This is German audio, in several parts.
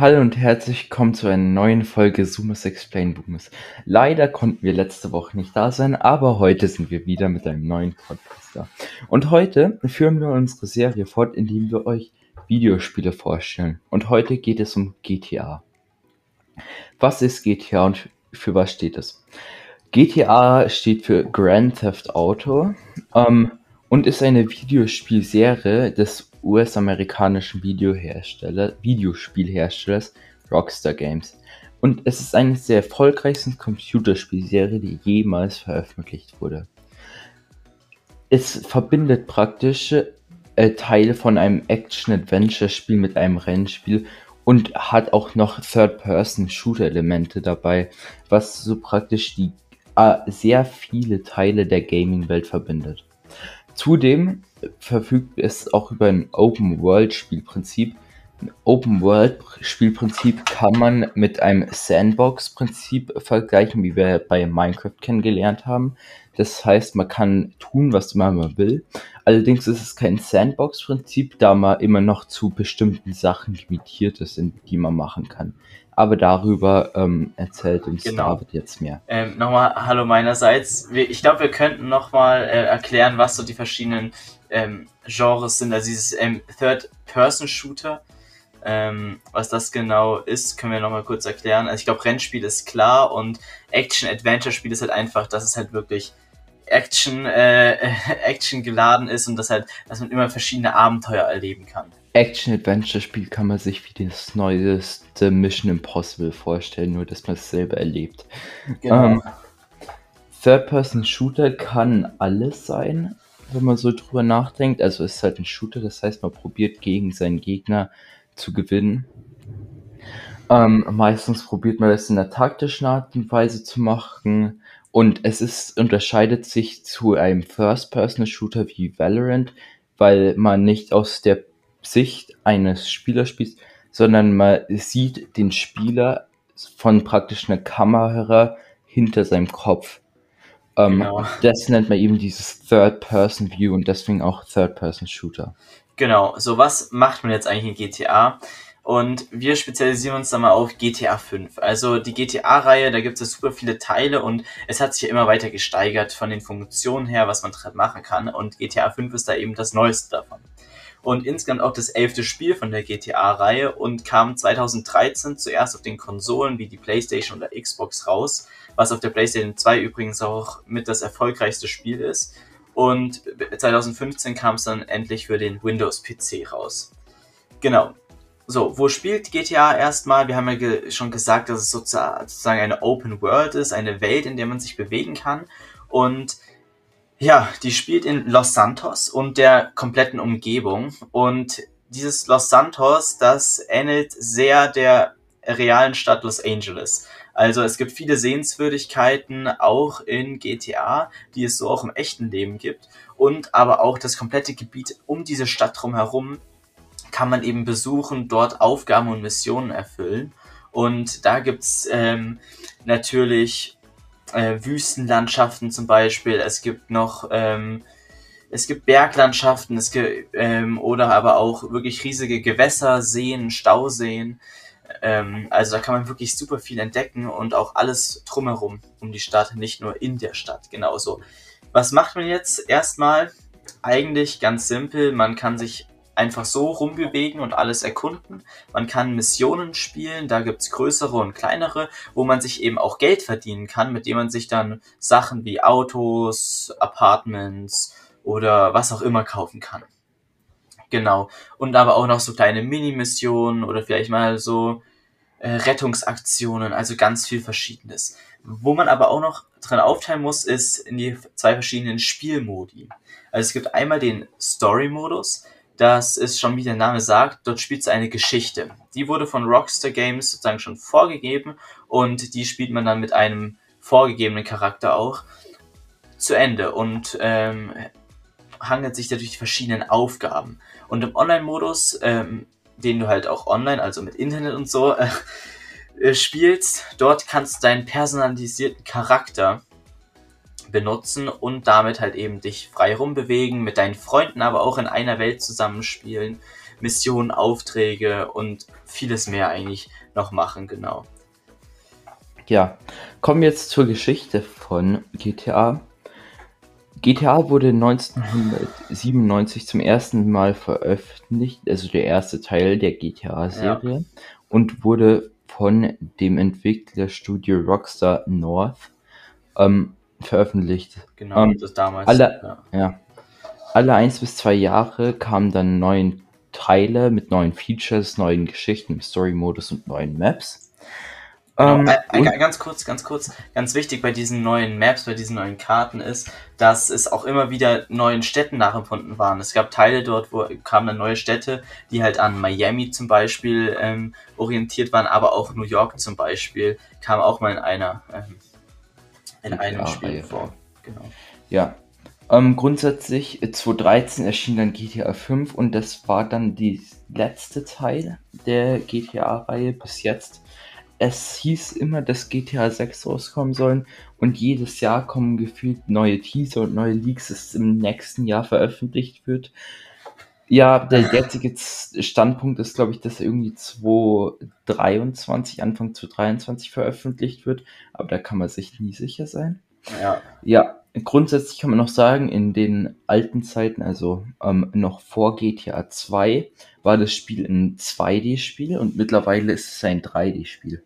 Hallo und herzlich willkommen zu einer neuen Folge Sumus Explain Boomes. Leider konnten wir letzte Woche nicht da sein, aber heute sind wir wieder mit einem neuen Podcast da. Und heute führen wir unsere Serie fort, indem wir euch Videospiele vorstellen. Und heute geht es um GTA. Was ist GTA und für was steht es? GTA steht für Grand Theft Auto ähm, und ist eine Videospielserie des US-amerikanischen Videospielherstellers Rockstar Games. Und es ist eine der erfolgreichsten Computerspielserie, die jemals veröffentlicht wurde. Es verbindet praktisch äh, Teile von einem Action-Adventure-Spiel mit einem Rennspiel und hat auch noch Third-Person-Shooter-Elemente dabei, was so praktisch die äh, sehr viele Teile der Gaming-Welt verbindet. Zudem verfügt es auch über ein Open-World-Spielprinzip. Ein Open-World-Spielprinzip kann man mit einem Sandbox-Prinzip vergleichen, wie wir bei Minecraft kennengelernt haben. Das heißt, man kann tun, was man will. Allerdings ist es kein Sandbox-Prinzip, da man immer noch zu bestimmten Sachen limitiert ist, die man machen kann. Aber darüber ähm, erzählt uns genau. David jetzt mehr. Ähm, nochmal Hallo meinerseits. Ich glaube, wir könnten nochmal äh, erklären, was so die verschiedenen ähm, Genres sind. Also dieses ähm, Third-Person-Shooter, ähm, was das genau ist, können wir nochmal kurz erklären. Also ich glaube, Rennspiel ist klar und Action-Adventure-Spiel ist halt einfach, dass es halt wirklich Action, äh, Action geladen ist und dass halt, dass man immer verschiedene Abenteuer erleben kann. Action-Adventure-Spiel kann man sich wie das neueste Mission Impossible vorstellen, nur dass man es selber erlebt. Genau. Ähm, Third-Person-Shooter kann alles sein, wenn man so drüber nachdenkt. Also es ist halt ein Shooter, das heißt, man probiert gegen seinen Gegner zu gewinnen. Ähm, meistens probiert man das in der taktischen Art und Weise zu machen. Und es ist, unterscheidet sich zu einem First-Person-Shooter wie Valorant, weil man nicht aus der Sicht eines Spielers spielt, sondern man sieht den Spieler von praktisch einer Kamera hinter seinem Kopf. Ähm, genau. Das nennt man eben dieses Third-Person-View und deswegen auch Third-Person-Shooter. Genau, so was macht man jetzt eigentlich in GTA? Und wir spezialisieren uns dann mal auf GTA 5. Also die GTA-Reihe, da gibt es super viele Teile und es hat sich ja immer weiter gesteigert von den Funktionen her, was man drin machen kann. Und GTA 5 ist da eben das Neueste davon. Und insgesamt auch das elfte Spiel von der GTA-Reihe und kam 2013 zuerst auf den Konsolen wie die PlayStation oder Xbox raus was auf der PlayStation 2 übrigens auch mit das erfolgreichste Spiel ist. Und 2015 kam es dann endlich für den Windows-PC raus. Genau. So, wo spielt GTA erstmal? Wir haben ja ge schon gesagt, dass es sozusagen eine Open World ist, eine Welt, in der man sich bewegen kann. Und ja, die spielt in Los Santos und der kompletten Umgebung. Und dieses Los Santos, das ähnelt sehr der realen Stadt Los Angeles. Also es gibt viele Sehenswürdigkeiten auch in GTA, die es so auch im echten Leben gibt. Und aber auch das komplette Gebiet um diese Stadt drumherum kann man eben besuchen, dort Aufgaben und Missionen erfüllen. Und da gibt's ähm, natürlich äh, Wüstenlandschaften zum Beispiel. Es gibt noch ähm, es gibt Berglandschaften, es gibt, ähm, oder aber auch wirklich riesige Gewässer, Seen, Stauseen. Ähm, also da kann man wirklich super viel entdecken und auch alles drumherum um die Stadt, nicht nur in der Stadt. Genauso. Was macht man jetzt? Erstmal eigentlich ganz simpel. Man kann sich einfach so rumbewegen und alles erkunden. Man kann Missionen spielen, da gibt's größere und kleinere, wo man sich eben auch Geld verdienen kann, mit dem man sich dann Sachen wie Autos, Apartments oder was auch immer kaufen kann. Genau. Und aber auch noch so kleine Mini-Missionen oder vielleicht mal so äh, Rettungsaktionen, also ganz viel Verschiedenes. Wo man aber auch noch dran aufteilen muss, ist in die zwei verschiedenen Spielmodi. Also es gibt einmal den Story-Modus, das ist schon wie der Name sagt, dort spielt es eine Geschichte. Die wurde von Rockstar Games sozusagen schon vorgegeben und die spielt man dann mit einem vorgegebenen Charakter auch zu Ende und ähm, hangelt sich dadurch die verschiedenen Aufgaben. Und im Online-Modus, ähm, den du halt auch online, also mit Internet und so, äh, äh, spielst. Dort kannst du deinen personalisierten Charakter benutzen und damit halt eben dich frei rumbewegen, mit deinen Freunden aber auch in einer Welt zusammenspielen, Missionen, Aufträge und vieles mehr eigentlich noch machen, genau. Ja, kommen wir jetzt zur Geschichte von GTA. GTA wurde 1997 zum ersten Mal veröffentlicht, also der erste Teil der GTA-Serie, ja. und wurde von dem Entwicklerstudio Rockstar North ähm, veröffentlicht. Genau, ähm, das damals. Alle, ja. ja. alle eins bis zwei Jahre kamen dann neue Teile mit neuen Features, neuen Geschichten Story-Modus und neuen Maps. Genau. Ähm, äh, ganz kurz, ganz kurz, ganz wichtig bei diesen neuen Maps, bei diesen neuen Karten ist, dass es auch immer wieder neuen Städten nachempfunden waren. Es gab Teile dort, wo kamen dann neue Städte, die halt an Miami zum Beispiel ähm, orientiert waren, aber auch New York zum Beispiel kam auch mal in einer ähm, in einem Spiel vor. Genau. Ja. Ähm, grundsätzlich 2013 äh, erschien dann GTA 5 und das war dann die letzte Teil der GTA-Reihe bis jetzt es hieß immer, dass GTA 6 rauskommen sollen und jedes Jahr kommen gefühlt neue Teaser und neue Leaks, dass es im nächsten Jahr veröffentlicht wird. Ja, der jetzige Standpunkt ist, glaube ich, dass irgendwie 2023, Anfang 2023 veröffentlicht wird, aber da kann man sich nie sicher sein. Ja. Ja, grundsätzlich kann man noch sagen, in den alten Zeiten, also ähm, noch vor GTA 2, war das Spiel ein 2D-Spiel und mittlerweile ist es ein 3D-Spiel.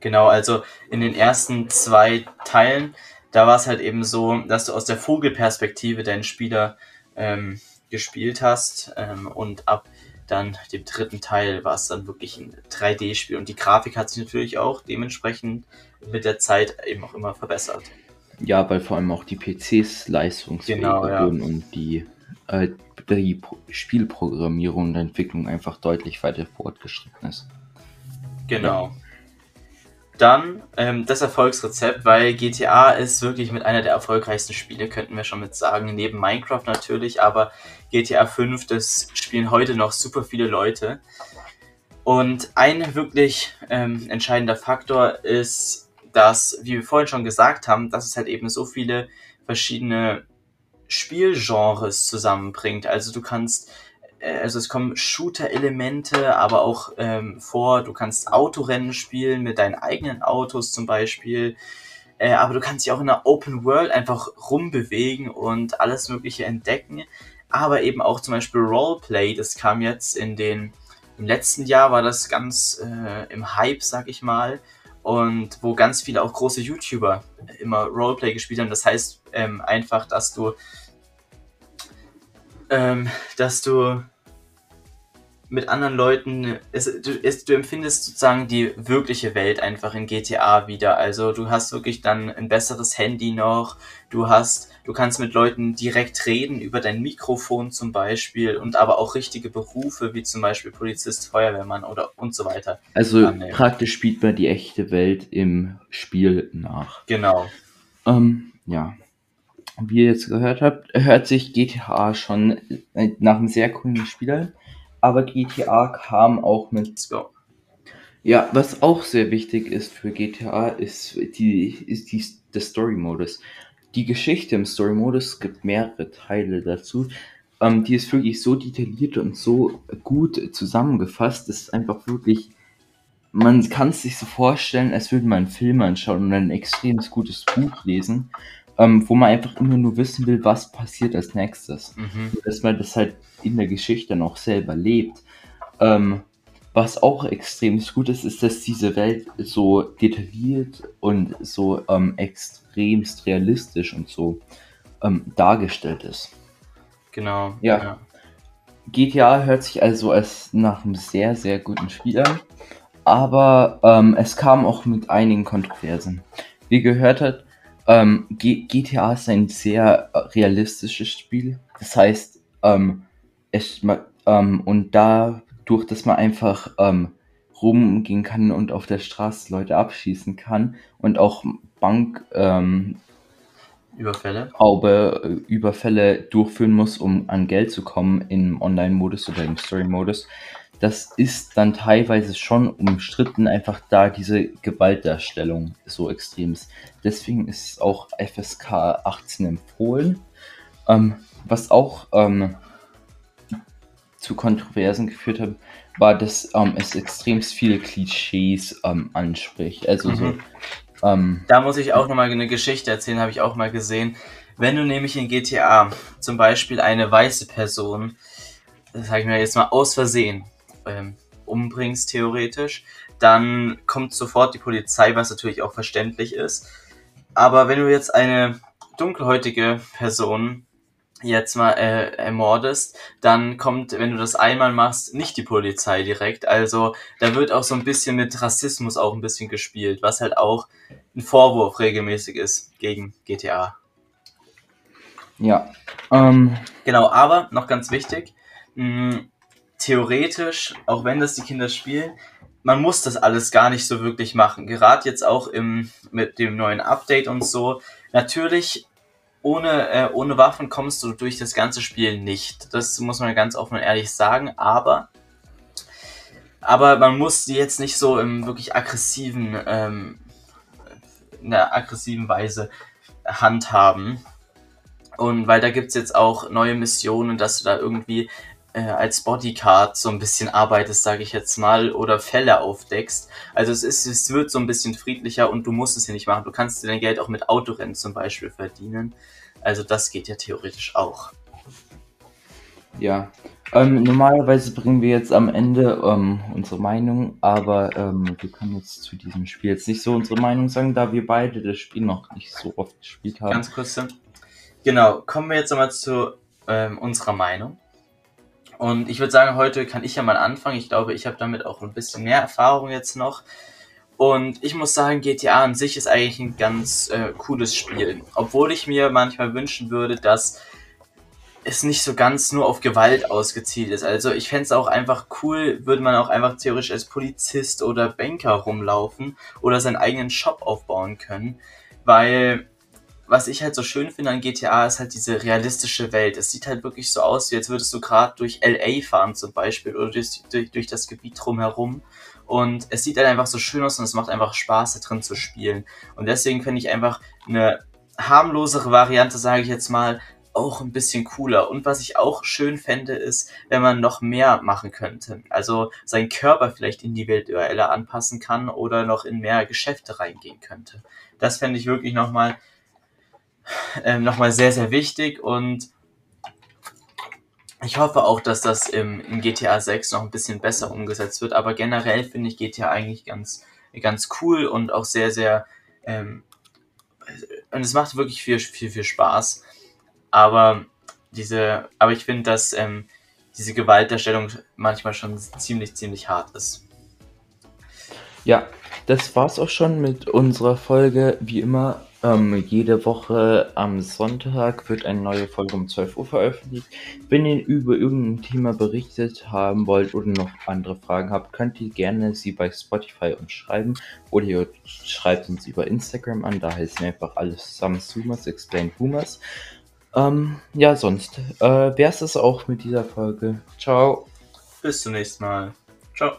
Genau, also in den ersten zwei Teilen, da war es halt eben so, dass du aus der Vogelperspektive deinen Spieler ähm, gespielt hast ähm, und ab dann dem dritten Teil war es dann wirklich ein 3D-Spiel und die Grafik hat sich natürlich auch dementsprechend mit der Zeit eben auch immer verbessert. Ja, weil vor allem auch die PCs leistungsfähiger genau, ja. wurden und die, äh, die Spielprogrammierung und Entwicklung einfach deutlich weiter fortgeschritten ist. Genau. Ja. Dann ähm, das Erfolgsrezept, weil GTA ist wirklich mit einer der erfolgreichsten Spiele, könnten wir schon mit sagen, neben Minecraft natürlich, aber GTA 5, das spielen heute noch super viele Leute. Und ein wirklich ähm, entscheidender Faktor ist, dass, wie wir vorhin schon gesagt haben, dass es halt eben so viele verschiedene Spielgenres zusammenbringt. Also du kannst also es kommen Shooter-Elemente, aber auch ähm, vor, du kannst Autorennen spielen mit deinen eigenen Autos zum Beispiel. Äh, aber du kannst dich auch in der Open World einfach rumbewegen und alles Mögliche entdecken. Aber eben auch zum Beispiel Roleplay, das kam jetzt in den, im letzten Jahr war das ganz äh, im Hype, sag ich mal. Und wo ganz viele auch große YouTuber immer Roleplay gespielt haben. Das heißt ähm, einfach, dass du ähm, dass du mit anderen Leuten, es, du, es, du empfindest sozusagen die wirkliche Welt einfach in GTA wieder. Also du hast wirklich dann ein besseres Handy noch, du hast, du kannst mit Leuten direkt reden über dein Mikrofon zum Beispiel und aber auch richtige Berufe wie zum Beispiel Polizist, Feuerwehrmann oder und so weiter. Also annehmen. praktisch spielt man die echte Welt im Spiel nach. Genau. Ähm, ja wie ihr jetzt gehört habt, hört sich GTA schon nach einem sehr coolen Spiel an. Aber GTA kam auch mit. So. Ja, was auch sehr wichtig ist für GTA, ist die, ist die, der Story-Modus. Die Geschichte im Story-Modus gibt mehrere Teile dazu. Ähm, die ist wirklich so detailliert und so gut zusammengefasst. Das ist einfach wirklich. Man kann es sich so vorstellen, als würde man einen Film anschauen und ein extrem gutes Buch lesen ähm, wo man einfach immer nur wissen will, was passiert als nächstes. Mhm. Dass man das halt in der Geschichte noch selber lebt. Ähm, was auch extrem gut ist, ist, dass diese Welt so detailliert und so ähm, extremst realistisch und so ähm, dargestellt ist. Genau. Ja. ja. GTA hört sich also als nach einem sehr, sehr guten Spiel an. Aber ähm, es kam auch mit einigen Kontroversen. Wie gehört hat, ähm, GTA ist ein sehr äh, realistisches Spiel. Das heißt, ähm, es, ähm, und dadurch, dass man einfach ähm, rumgehen kann und auf der Straße Leute abschießen kann und auch Bank ähm, Überfälle. Haube, äh, Überfälle durchführen muss, um an Geld zu kommen im Online-Modus oder im Story-Modus, das ist dann teilweise schon umstritten, einfach da diese Gewaltdarstellung so extrem ist. Deswegen ist auch FSK 18 empfohlen. Ähm, was auch ähm, zu Kontroversen geführt hat, war, dass ähm, es extrem viele Klischees ähm, anspricht. Also mhm. so. Ähm, da muss ich auch nochmal eine Geschichte erzählen, habe ich auch mal gesehen. Wenn du nämlich in GTA zum Beispiel eine weiße Person, das sage ich mir jetzt mal aus Versehen, ähm, umbringst theoretisch, dann kommt sofort die Polizei, was natürlich auch verständlich ist. Aber wenn du jetzt eine dunkelhäutige Person jetzt mal äh, ermordest, dann kommt, wenn du das einmal machst, nicht die Polizei direkt. Also da wird auch so ein bisschen mit Rassismus auch ein bisschen gespielt, was halt auch ein Vorwurf regelmäßig ist gegen GTA. Ja. Ähm. Genau, aber noch ganz wichtig, mh, theoretisch, auch wenn das die Kinder spielen, man muss das alles gar nicht so wirklich machen. Gerade jetzt auch im, mit dem neuen Update und so. Natürlich ohne, äh, ohne Waffen kommst du durch das ganze Spiel nicht. Das muss man ganz offen und ehrlich sagen, aber, aber man muss die jetzt nicht so im wirklich aggressiven, ähm, in der aggressiven Weise handhaben. Und weil da gibt's jetzt auch neue Missionen, dass du da irgendwie äh, als Bodycard so ein bisschen arbeitest, sage ich jetzt mal, oder Fälle aufdeckst. Also es ist, es wird so ein bisschen friedlicher und du musst es ja nicht machen. Du kannst dir dein Geld auch mit Autorennen zum Beispiel verdienen. Also das geht ja theoretisch auch. Ja. Ähm, normalerweise bringen wir jetzt am Ende ähm, unsere Meinung, aber ähm, wir können jetzt zu diesem Spiel jetzt nicht so unsere Meinung sagen, da wir beide das Spiel noch nicht so oft gespielt haben. Ganz kurz. Genau, kommen wir jetzt nochmal zu ähm, unserer Meinung. Und ich würde sagen, heute kann ich ja mal anfangen. Ich glaube, ich habe damit auch ein bisschen mehr Erfahrung jetzt noch. Und ich muss sagen, GTA an sich ist eigentlich ein ganz äh, cooles Spiel. Obwohl ich mir manchmal wünschen würde, dass es nicht so ganz nur auf Gewalt ausgezielt ist. Also ich fände es auch einfach cool, würde man auch einfach theoretisch als Polizist oder Banker rumlaufen oder seinen eigenen Shop aufbauen können. Weil was ich halt so schön finde an GTA ist halt diese realistische Welt. Es sieht halt wirklich so aus, wie als würdest du gerade durch LA fahren zum Beispiel oder durch, durch, durch das Gebiet drumherum. Und es sieht halt einfach so schön aus und es macht einfach Spaß, da drin zu spielen. Und deswegen finde ich einfach eine harmlosere Variante, sage ich jetzt mal, auch ein bisschen cooler. Und was ich auch schön fände, ist, wenn man noch mehr machen könnte. Also seinen Körper vielleicht individueller anpassen kann oder noch in mehr Geschäfte reingehen könnte. Das fände ich wirklich nochmal ähm, nochmal sehr, sehr wichtig und ich hoffe auch, dass das im, im GTA 6 noch ein bisschen besser umgesetzt wird, aber generell finde ich GTA eigentlich ganz, ganz cool und auch sehr, sehr, ähm, und es macht wirklich viel, viel, viel Spaß. Aber diese, aber ich finde, dass ähm, diese Gewaltdarstellung manchmal schon ziemlich, ziemlich hart ist. Ja, das war's auch schon mit unserer Folge. Wie immer ähm, jede Woche am Sonntag wird eine neue Folge um 12 Uhr veröffentlicht. Wenn ihr über irgendein Thema berichtet haben wollt oder noch andere Fragen habt, könnt ihr gerne sie bei Spotify uns schreiben oder ihr schreibt uns über Instagram an, da heißen wir einfach alles zusammen Sumas Explain Boomers. Ähm, ja, sonst äh, wäre es das auch mit dieser Folge. Ciao. Bis zum nächsten Mal. Ciao.